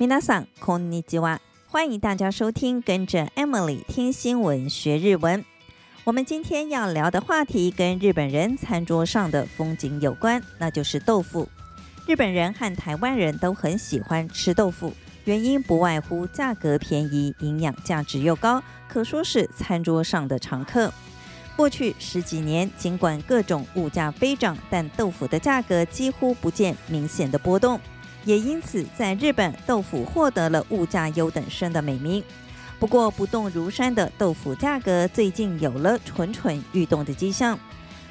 皆さんこんにちは，欢迎大家收听，跟着 Emily 听新闻学日文。我们今天要聊的话题跟日本人餐桌上的风景有关，那就是豆腐。日本人和台湾人都很喜欢吃豆腐，原因不外乎价格便宜、营养价值又高，可说是餐桌上的常客。过去十几年，尽管各种物价飞涨，但豆腐的价格几乎不见明显的波动。 也因此，在日本，豆腐获得了物价优等生的美名。不过，不动如山的豆腐价格最近有了蠢蠢欲动的迹象。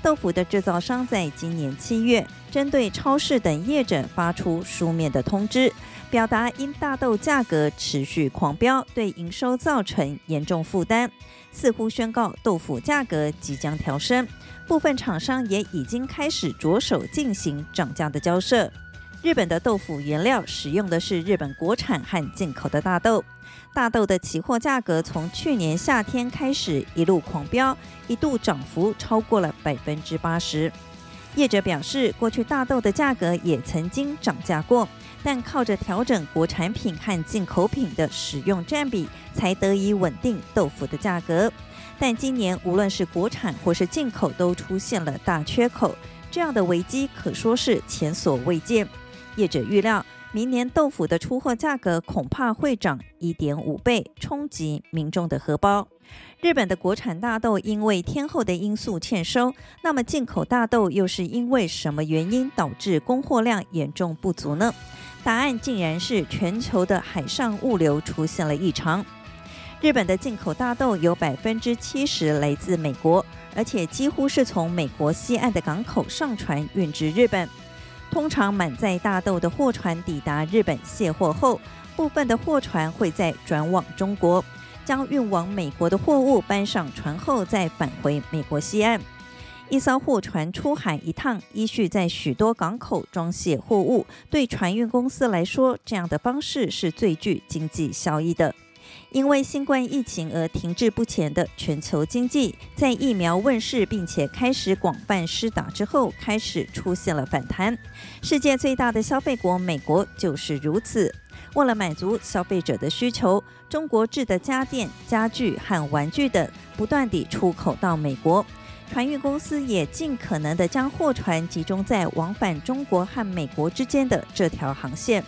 豆腐的制造商在今年七月，针对超市等业者发出书面的通知，表达因大豆价格持续狂飙，对营收造成严重负担，似乎宣告豆腐价格即将调升。部分厂商也已经开始着手进行涨价的交涉。日本的豆腐原料使用的是日本国产和进口的大豆，大豆的期货价格从去年夏天开始一路狂飙，一度涨幅超过了百分之八十。业者表示，过去大豆的价格也曾经涨价过，但靠着调整国产品和进口品的使用占比，才得以稳定豆腐的价格。但今年无论是国产或是进口，都出现了大缺口，这样的危机可说是前所未见。业者预料，明年豆腐的出货价格恐怕会涨一点五倍，冲击民众的荷包。日本的国产大豆因为天候的因素欠收，那么进口大豆又是因为什么原因导致供货量严重不足呢？答案竟然是全球的海上物流出现了异常。日本的进口大豆有百分之七十来自美国，而且几乎是从美国西岸的港口上船运至日本。通常满载大豆的货船抵达日本卸货后，部分的货船会再转往中国，将运往美国的货物搬上船后再返回美国西岸。一艘货船出海一趟，依序在许多港口装卸货物，对船运公司来说，这样的方式是最具经济效益的。因为新冠疫情而停滞不前的全球经济，在疫苗问世并且开始广泛施打之后，开始出现了反弹。世界最大的消费国美国就是如此。为了满足消费者的需求，中国制的家电、家具和玩具等不断地出口到美国，船运公司也尽可能地将货船集中在往返中国和美国之间的这条航线。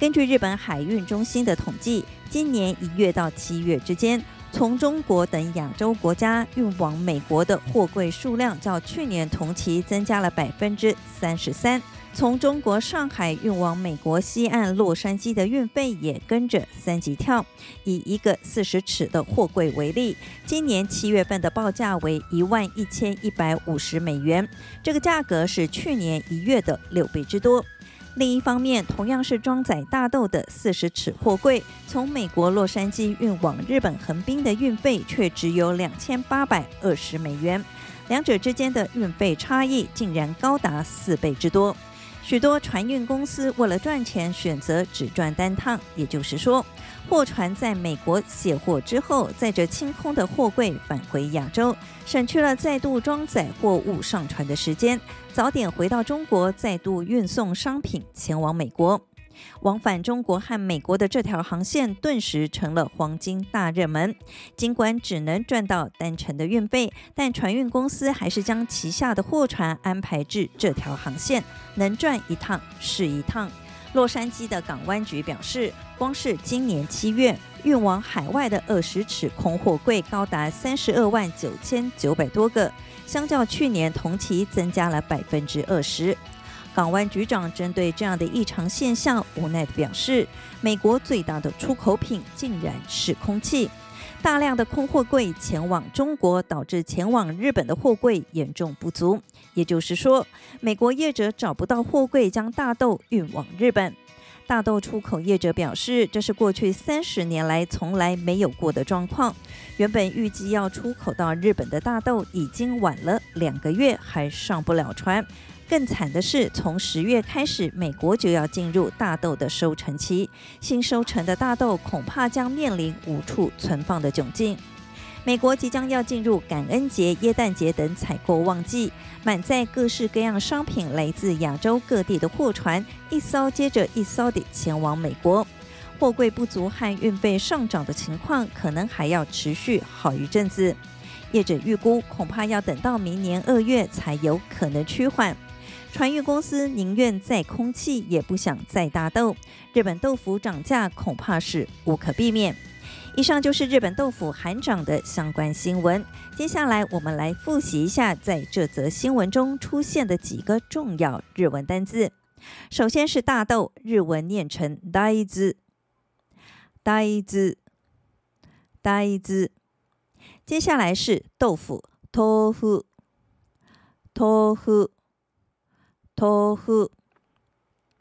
根据日本海运中心的统计，今年一月到七月之间，从中国等亚洲国家运往美国的货柜数量较去年同期增加了百分之三十三。从中国上海运往美国西岸洛杉矶的运费也跟着三级跳。以一个四十尺的货柜为例，今年七月份的报价为一万一千一百五十美元，这个价格是去年一月的六倍之多。另一方面，同样是装载大豆的四十尺货柜，从美国洛杉矶运往日本横滨的运费却只有两千八百二十美元，两者之间的运费差异竟然高达四倍之多。许多船运公司为了赚钱，选择只赚单趟，也就是说，货船在美国卸货之后，载着清空的货柜返回亚洲，省去了再度装载货物上船的时间，早点回到中国，再度运送商品前往美国。往返中国和美国的这条航线顿时成了黄金大热门。尽管只能赚到单程的运费，但船运公司还是将旗下的货船安排至这条航线，能赚一趟是一趟。洛杉矶的港湾局表示，光是今年七月运往海外的二十尺空货柜高达三十二万九千九百多个，相较去年同期增加了百分之二十。港湾局长针对这样的异常现象，无奈地表示：“美国最大的出口品竟然是空气，大量的空货柜前往中国，导致前往日本的货柜严重不足。也就是说，美国业者找不到货柜将大豆运往日本。大豆出口业者表示，这是过去三十年来从来没有过的状况。原本预计要出口到日本的大豆，已经晚了两个月还上不了船。”更惨的是，从十月开始，美国就要进入大豆的收成期，新收成的大豆恐怕将面临无处存放的窘境。美国即将要进入感恩节、耶诞节等采购旺季，满载各式各样商品来自亚洲各地的货船，一艘接着一艘地前往美国。货柜不足和运费上涨的情况可能还要持续好一阵子。业者预估，恐怕要等到明年二月才有可能趋缓。船运公司宁愿再空气，也不想再大豆。日本豆腐涨价恐怕是无可避免。以上就是日本豆腐含涨的相关新闻。接下来我们来复习一下在这则新闻中出现的几个重要日文单字。首先是大豆，日文念成“大豆”，大豆，大豆。接下来是豆腐，豆腐，豆腐。豆腐，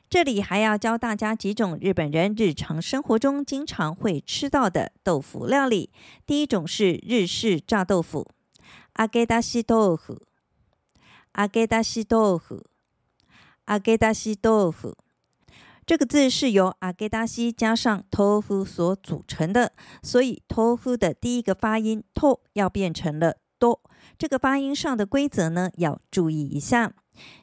这里还要教大家几种日本人日常生活中经常会吃到的豆腐料理。第一种是日式炸豆腐，扬げ出し豆腐，扬げ出し豆腐，扬げ出し豆腐。这个字是由扬げ出し加上豆腐所组成的，所以豆腐的第一个发音“豆”要变成了“ 多”。这个发音上的规则呢，要注意一下。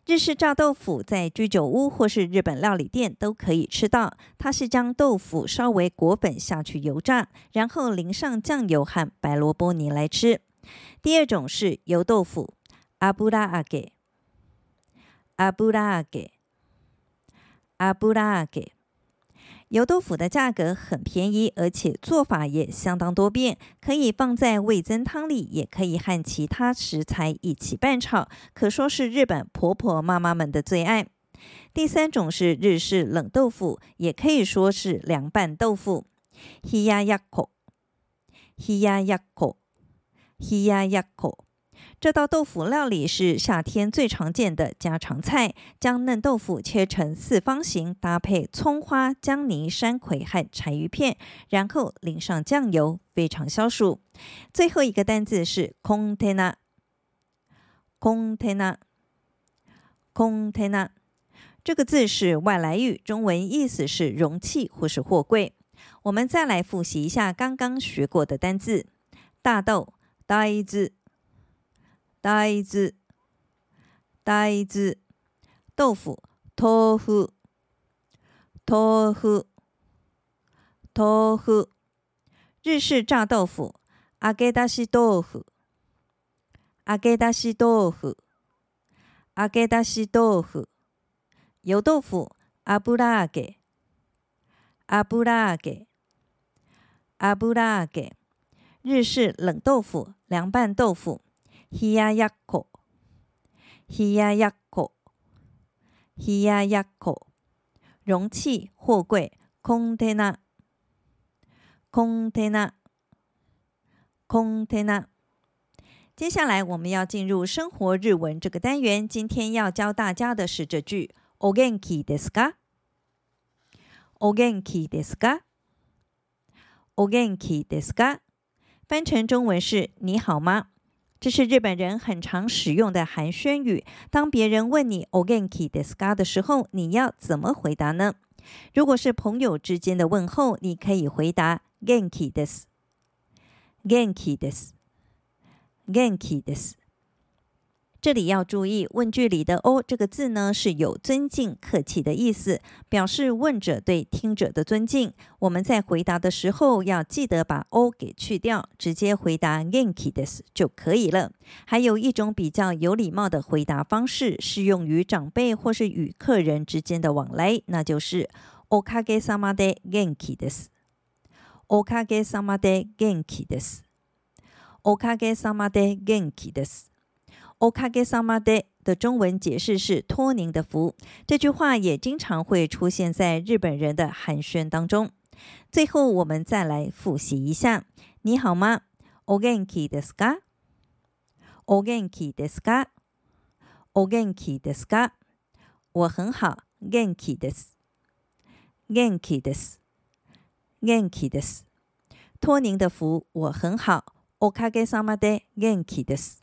日式炸豆腐在居酒屋或是日本料理店都可以吃到。它是将豆腐稍微裹粉下去油炸，然后淋上酱油和白萝卜泥来吃。第二种是油豆腐，油扬げ，油扬げ，油扬げ。油豆腐的价格很便宜，而且做法也相当多变，可以放在味噌汤里，也可以和其他食材一起拌炒，可说是日本婆婆妈妈们的最爱。第三种是日式冷豆腐，也可以说是凉拌豆腐，冷ややっこ，冷ややっこ，冷ややっこ。 这道豆腐料理是夏天最常见的家常菜，将嫩豆腐切成四方形，搭配葱花、姜泥、山葵和柴鱼片，然后淋上酱油，非常消暑。最后一个单字是コンテナ，コンテナ，コンテナ。这个字是外来语，中文意思是容器或是货柜。我们再来复习一下刚刚学过的单字：大豆、大豆。 大豆，大豆，豆腐，豆腐，豆腐，豆腐，日式炸豆腐，扬げ出し豆腐，扬げ出し豆腐，扬げ出し豆腐，油豆腐，油扬げ，油扬げ，油扬げ，日式冷豆腐，凉拌豆腐。 冷ややっこ、冷ややっこ、冷ややっこ。容器、货柜、コンテナ、コンテナ、コンテナ。接下来我们要进入生活日文这个单元。今天要教大家的是这句：お元気ですか？お元気ですか？お元気ですか？翻成中文是你好吗？ ？”这是日本人很常使用的寒暄语。当别人问你“お元気ですか”的时候，你要怎么回答呢？如果是朋友之间的问候，你可以回答“元気です”。元気です。元気です。 这里要注意，问句里的“哦”这个字呢，是有尊敬、客气的意思，表示问者对听者的尊敬。我们在回答的时候要记得把“哦”给去掉，直接回答“元気です”就可以了。还有一种比较有礼貌的回答方式，适用于长辈或是与客人之间的往来，那就是“おかげさまで元気です”。おかげさまで元気です。おかげさまで元気です。 おかげさまで的中文解释是托您的福，这句话也经常会出现在日本人的寒暄当中。最后，我们再来复习一下：你好吗？お元気ですか？お元気ですか？お元気ですか？我很好。元気です。元気です。元気です。托您的福，我很好。おかげさまで元気です。